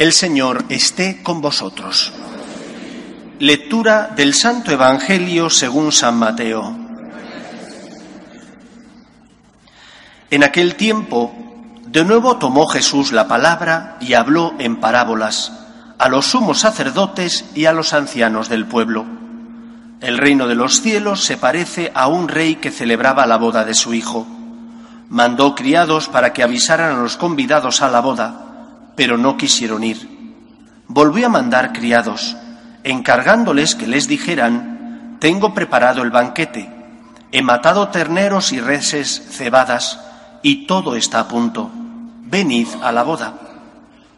El Señor esté con vosotros. Lectura del Santo Evangelio según San Mateo. En aquel tiempo, de nuevo tomó Jesús la palabra y habló en parábolas a los sumos sacerdotes y a los ancianos del pueblo. El reino de los cielos se parece a un rey que celebraba la boda de su hijo. Mandó criados para que avisaran a los convidados a la boda pero no quisieron ir. Volvió a mandar criados, encargándoles que les dijeran, tengo preparado el banquete, he matado terneros y reses cebadas, y todo está a punto. Venid a la boda.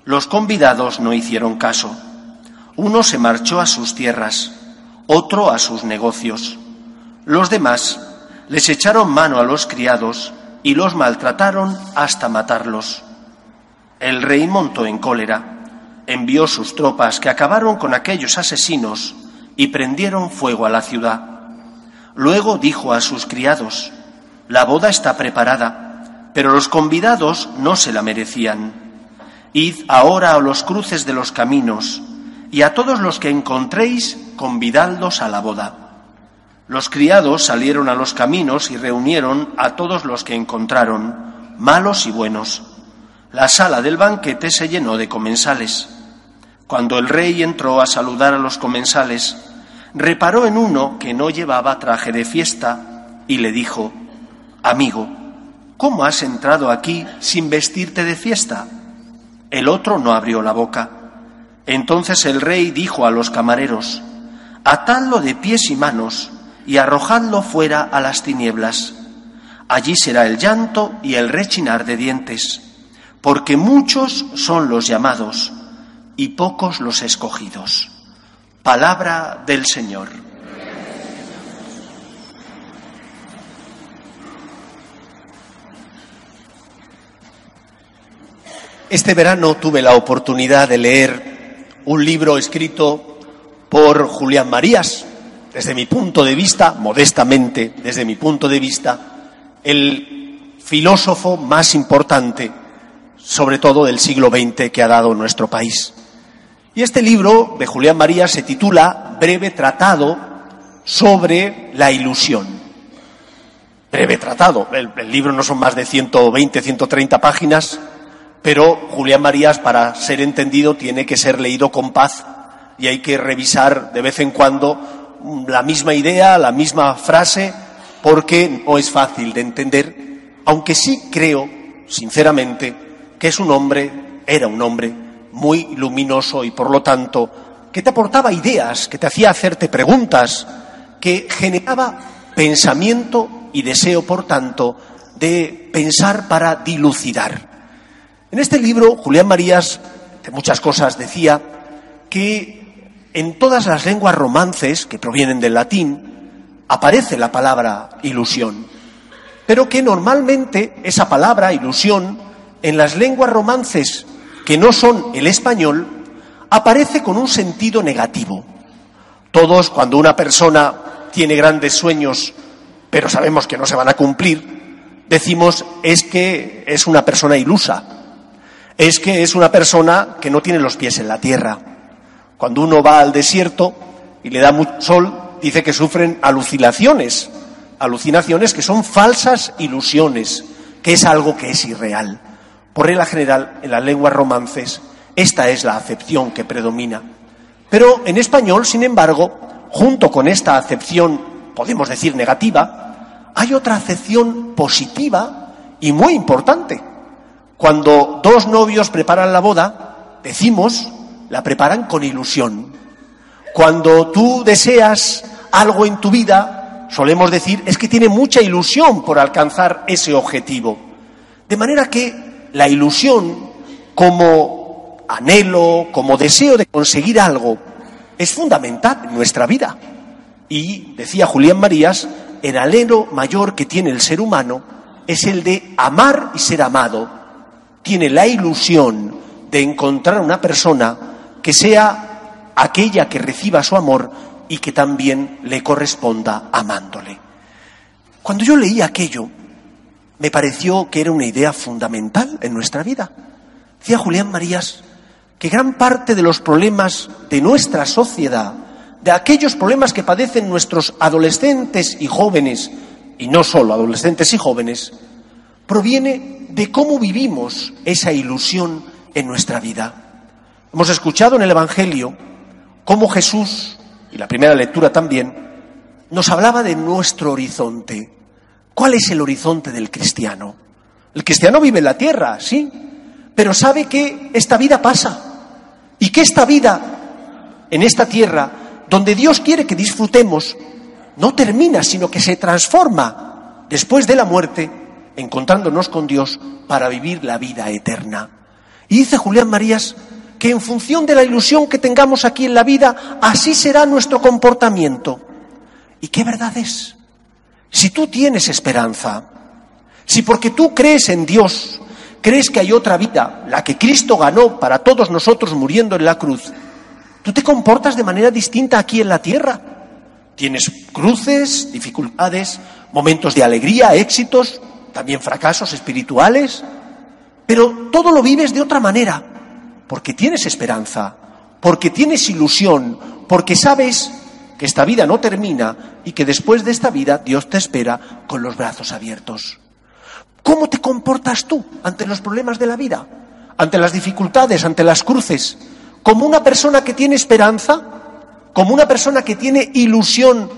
Los convidados no hicieron caso. Uno se marchó a sus tierras, otro a sus negocios. Los demás les echaron mano a los criados y los maltrataron hasta matarlos. El rey montó en cólera, envió sus tropas que acabaron con aquellos asesinos y prendieron fuego a la ciudad. Luego dijo a sus criados, la boda está preparada, pero los convidados no se la merecían. Id ahora a los cruces de los caminos, y a todos los que encontréis, convidadlos a la boda. Los criados salieron a los caminos y reunieron a todos los que encontraron, malos y buenos la sala del banquete se llenó de comensales. Cuando el rey entró a saludar a los comensales, reparó en uno que no llevaba traje de fiesta y le dijo, Amigo, ¿cómo has entrado aquí sin vestirte de fiesta? El otro no abrió la boca. Entonces el rey dijo a los camareros, Atadlo de pies y manos y arrojadlo fuera a las tinieblas. Allí será el llanto y el rechinar de dientes porque muchos son los llamados y pocos los escogidos. Palabra del Señor. Este verano tuve la oportunidad de leer un libro escrito por Julián Marías, desde mi punto de vista, modestamente, desde mi punto de vista, el filósofo más importante sobre todo del siglo XX que ha dado nuestro país. Y este libro de Julián María se titula Breve Tratado sobre la ilusión. Breve tratado. El, libro no son más de 120, 130 páginas, pero Julián Marías, para ser entendido, tiene que ser leído con paz y hay que revisar de vez en cuando la misma idea, la misma frase, porque no es fácil de entender, aunque sí creo, sinceramente, que es un hombre, era un hombre muy luminoso y por lo tanto que te aportaba ideas, que te hacía hacerte preguntas, que generaba pensamiento y deseo, por tanto, de pensar para dilucidar. En este libro, Julián Marías, de muchas cosas, decía que en todas las lenguas romances que provienen del latín aparece la palabra ilusión, pero que normalmente esa palabra ilusión en las lenguas romances que no son el español, aparece con un sentido negativo. Todos, cuando una persona tiene grandes sueños, pero sabemos que no se van a cumplir, decimos es que es una persona ilusa, es que es una persona que no tiene los pies en la tierra. Cuando uno va al desierto y le da mucho sol, dice que sufren alucinaciones, alucinaciones que son falsas ilusiones, que es algo que es irreal. Por regla general, en las lenguas romances, esta es la acepción que predomina. Pero en español, sin embargo, junto con esta acepción, podemos decir negativa, hay otra acepción positiva y muy importante. Cuando dos novios preparan la boda, decimos, la preparan con ilusión. Cuando tú deseas algo en tu vida, solemos decir, es que tiene mucha ilusión por alcanzar ese objetivo. De manera que la ilusión como anhelo, como deseo de conseguir algo, es fundamental en nuestra vida. Y, decía Julián Marías, el anhelo mayor que tiene el ser humano es el de amar y ser amado. Tiene la ilusión de encontrar una persona que sea aquella que reciba su amor y que también le corresponda amándole. Cuando yo leí aquello, me pareció que era una idea fundamental en nuestra vida. Decía Julián Marías que gran parte de los problemas de nuestra sociedad, de aquellos problemas que padecen nuestros adolescentes y jóvenes, y no solo adolescentes y jóvenes, proviene de cómo vivimos esa ilusión en nuestra vida. Hemos escuchado en el Evangelio cómo Jesús, y la primera lectura también, nos hablaba de nuestro horizonte. ¿Cuál es el horizonte del cristiano? El cristiano vive en la tierra, sí, pero sabe que esta vida pasa y que esta vida en esta tierra, donde Dios quiere que disfrutemos, no termina, sino que se transforma después de la muerte, encontrándonos con Dios para vivir la vida eterna. Y dice Julián Marías que en función de la ilusión que tengamos aquí en la vida, así será nuestro comportamiento. ¿Y qué verdad es? Si tú tienes esperanza, si porque tú crees en Dios, crees que hay otra vida, la que Cristo ganó para todos nosotros muriendo en la cruz, tú te comportas de manera distinta aquí en la tierra. Tienes cruces, dificultades, momentos de alegría, éxitos, también fracasos espirituales, pero todo lo vives de otra manera, porque tienes esperanza, porque tienes ilusión, porque sabes esta vida no termina y que después de esta vida Dios te espera con los brazos abiertos. ¿Cómo te comportas tú ante los problemas de la vida? Ante las dificultades, ante las cruces. ¿Como una persona que tiene esperanza? ¿Como una persona que tiene ilusión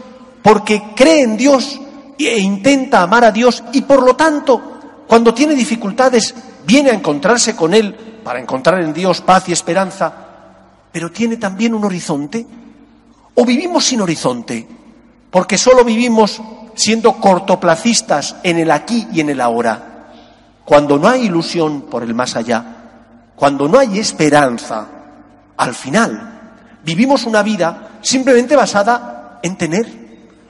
porque cree en Dios e intenta amar a Dios y por lo tanto, cuando tiene dificultades, viene a encontrarse con Él para encontrar en Dios paz y esperanza, pero tiene también un horizonte? ¿O vivimos sin horizonte? Porque solo vivimos siendo cortoplacistas en el aquí y en el ahora, cuando no hay ilusión por el más allá, cuando no hay esperanza, al final vivimos una vida simplemente basada en tener,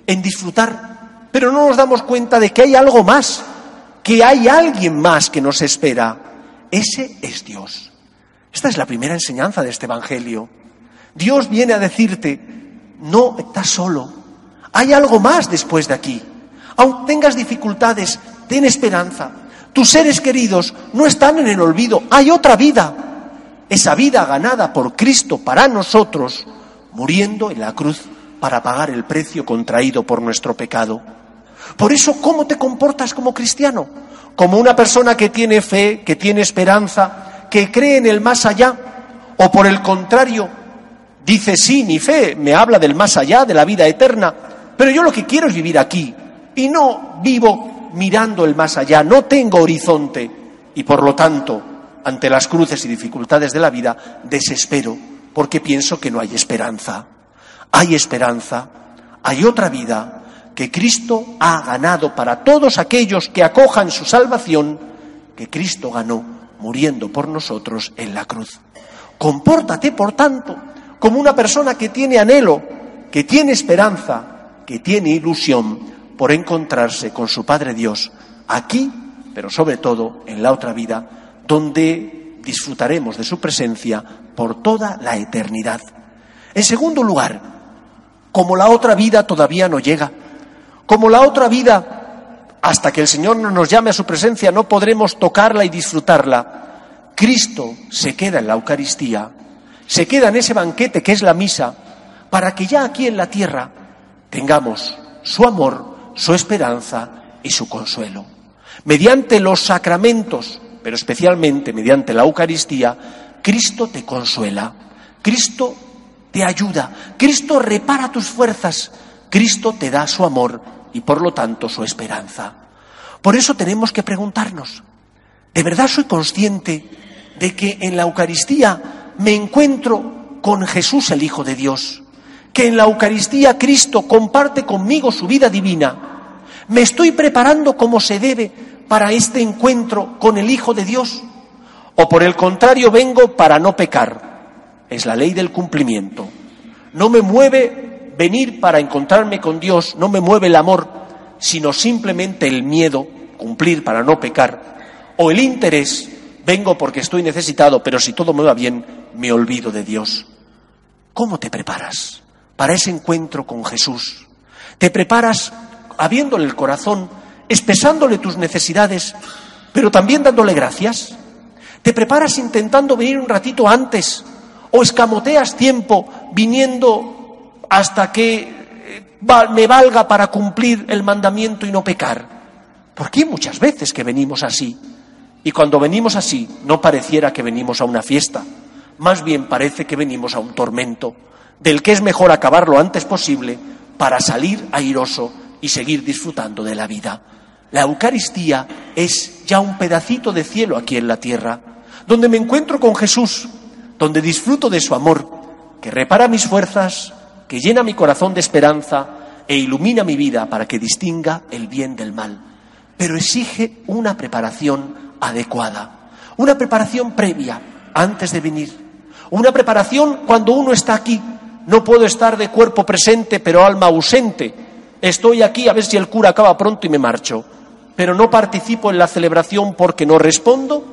en disfrutar, pero no nos damos cuenta de que hay algo más, que hay alguien más que nos espera. Ese es Dios. Esta es la primera enseñanza de este Evangelio. Dios viene a decirte, no estás solo, hay algo más después de aquí. Aun tengas dificultades, ten esperanza. Tus seres queridos no están en el olvido, hay otra vida. Esa vida ganada por Cristo para nosotros, muriendo en la cruz para pagar el precio contraído por nuestro pecado. Por eso, ¿cómo te comportas como cristiano? ¿Como una persona que tiene fe, que tiene esperanza, que cree en el más allá? ¿O por el contrario, dice sí, mi fe me habla del más allá, de la vida eterna, pero yo lo que quiero es vivir aquí y no vivo mirando el más allá, no tengo horizonte y por lo tanto, ante las cruces y dificultades de la vida, desespero porque pienso que no hay esperanza. Hay esperanza, hay otra vida que Cristo ha ganado para todos aquellos que acojan su salvación, que Cristo ganó muriendo por nosotros en la cruz. Compórtate, por tanto, como una persona que tiene anhelo, que tiene esperanza, que tiene ilusión por encontrarse con su Padre Dios aquí, pero sobre todo en la otra vida, donde disfrutaremos de su presencia por toda la eternidad. En segundo lugar, como la otra vida todavía no llega, como la otra vida, hasta que el Señor no nos llame a su presencia, no podremos tocarla y disfrutarla. Cristo se queda en la Eucaristía, se queda en ese banquete que es la misa, para que ya aquí en la tierra tengamos su amor, su esperanza y su consuelo. Mediante los sacramentos, pero especialmente mediante la Eucaristía, Cristo te consuela, Cristo te ayuda, Cristo repara tus fuerzas, Cristo te da su amor y por lo tanto su esperanza. Por eso tenemos que preguntarnos, ¿de verdad soy consciente de que en la Eucaristía me encuentro con Jesús el Hijo de Dios? que en la Eucaristía Cristo comparte conmigo su vida divina. ¿Me estoy preparando como se debe para este encuentro con el Hijo de Dios? ¿O por el contrario vengo para no pecar? Es la ley del cumplimiento. No me mueve venir para encontrarme con Dios, no me mueve el amor, sino simplemente el miedo, cumplir para no pecar, o el interés, vengo porque estoy necesitado, pero si todo me va bien, me olvido de Dios. ¿Cómo te preparas? para ese encuentro con Jesús. Te preparas abriéndole el corazón, expresándole tus necesidades, pero también dándole gracias. Te preparas intentando venir un ratito antes o escamoteas tiempo viniendo hasta que eh, me valga para cumplir el mandamiento y no pecar. Porque hay muchas veces que venimos así. Y cuando venimos así, no pareciera que venimos a una fiesta, más bien parece que venimos a un tormento, del que es mejor acabar lo antes posible para salir airoso y seguir disfrutando de la vida. La Eucaristía es ya un pedacito de cielo aquí en la tierra, donde me encuentro con Jesús, donde disfruto de su amor, que repara mis fuerzas, que llena mi corazón de esperanza e ilumina mi vida para que distinga el bien del mal. Pero exige una preparación adecuada, una preparación previa antes de venir, una preparación cuando uno está aquí. No puedo estar de cuerpo presente pero alma ausente. Estoy aquí a ver si el cura acaba pronto y me marcho, pero no participo en la celebración porque no respondo,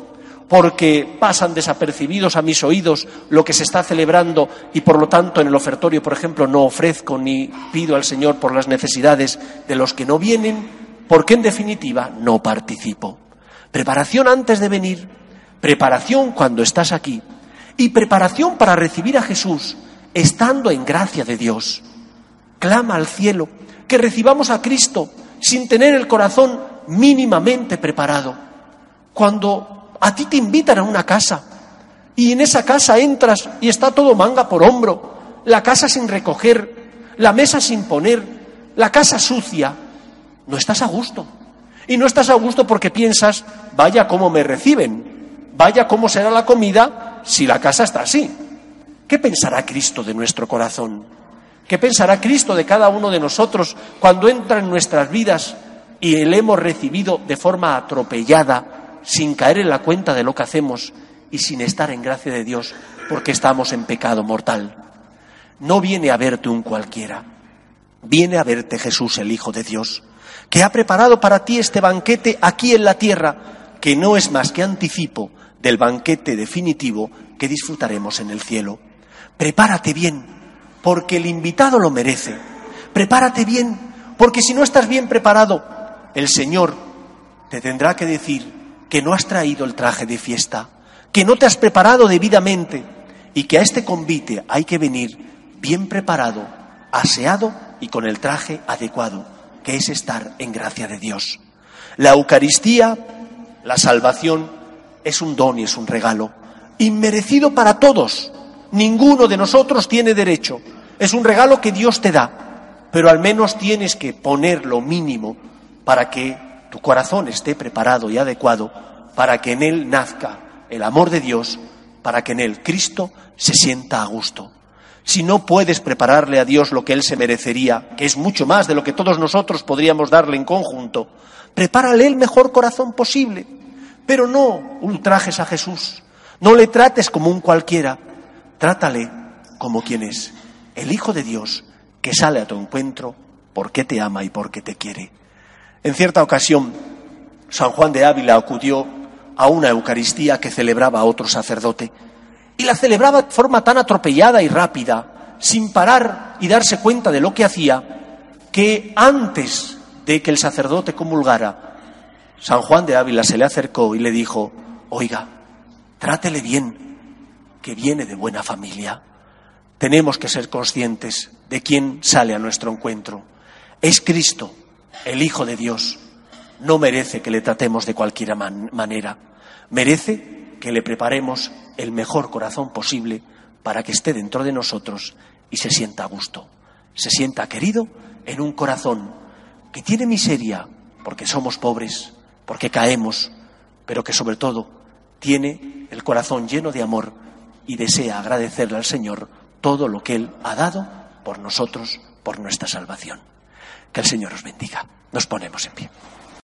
porque pasan desapercibidos a mis oídos lo que se está celebrando y por lo tanto en el ofertorio, por ejemplo, no ofrezco ni pido al Señor por las necesidades de los que no vienen, porque en definitiva no participo. Preparación antes de venir, preparación cuando estás aquí y preparación para recibir a Jesús estando en gracia de Dios. Clama al cielo que recibamos a Cristo sin tener el corazón mínimamente preparado. Cuando a ti te invitan a una casa y en esa casa entras y está todo manga por hombro, la casa sin recoger, la mesa sin poner, la casa sucia, no estás a gusto. Y no estás a gusto porque piensas, vaya cómo me reciben, vaya cómo será la comida si la casa está así. ¿Qué pensará Cristo de nuestro corazón? ¿Qué pensará Cristo de cada uno de nosotros cuando entra en nuestras vidas y le hemos recibido de forma atropellada, sin caer en la cuenta de lo que hacemos y sin estar en gracia de Dios porque estamos en pecado mortal? No viene a verte un cualquiera, viene a verte Jesús, el Hijo de Dios que ha preparado para ti este banquete aquí en la tierra, que no es más que anticipo del banquete definitivo que disfrutaremos en el cielo. Prepárate bien, porque el invitado lo merece. Prepárate bien, porque si no estás bien preparado, el Señor te tendrá que decir que no has traído el traje de fiesta, que no te has preparado debidamente y que a este convite hay que venir bien preparado, aseado y con el traje adecuado que es estar en gracia de Dios. La Eucaristía, la salvación, es un don y es un regalo, inmerecido para todos. Ninguno de nosotros tiene derecho. Es un regalo que Dios te da, pero al menos tienes que poner lo mínimo para que tu corazón esté preparado y adecuado, para que en él nazca el amor de Dios, para que en él Cristo se sienta a gusto si no puedes prepararle a Dios lo que Él se merecería, que es mucho más de lo que todos nosotros podríamos darle en conjunto, prepárale el mejor corazón posible, pero no ultrajes a Jesús, no le trates como un cualquiera, trátale como quien es, el Hijo de Dios que sale a tu encuentro porque te ama y porque te quiere. En cierta ocasión, San Juan de Ávila acudió a una Eucaristía que celebraba otro sacerdote, y la celebraba de forma tan atropellada y rápida, sin parar y darse cuenta de lo que hacía, que antes de que el sacerdote comulgara, San Juan de Ávila se le acercó y le dijo, oiga, trátele bien, que viene de buena familia. Tenemos que ser conscientes de quién sale a nuestro encuentro. Es Cristo, el Hijo de Dios. No merece que le tratemos de cualquier manera. Merece que le preparemos el mejor corazón posible para que esté dentro de nosotros y se sienta a gusto, se sienta querido en un corazón que tiene miseria porque somos pobres, porque caemos, pero que sobre todo tiene el corazón lleno de amor y desea agradecerle al Señor todo lo que Él ha dado por nosotros, por nuestra salvación. Que el Señor os bendiga. Nos ponemos en pie.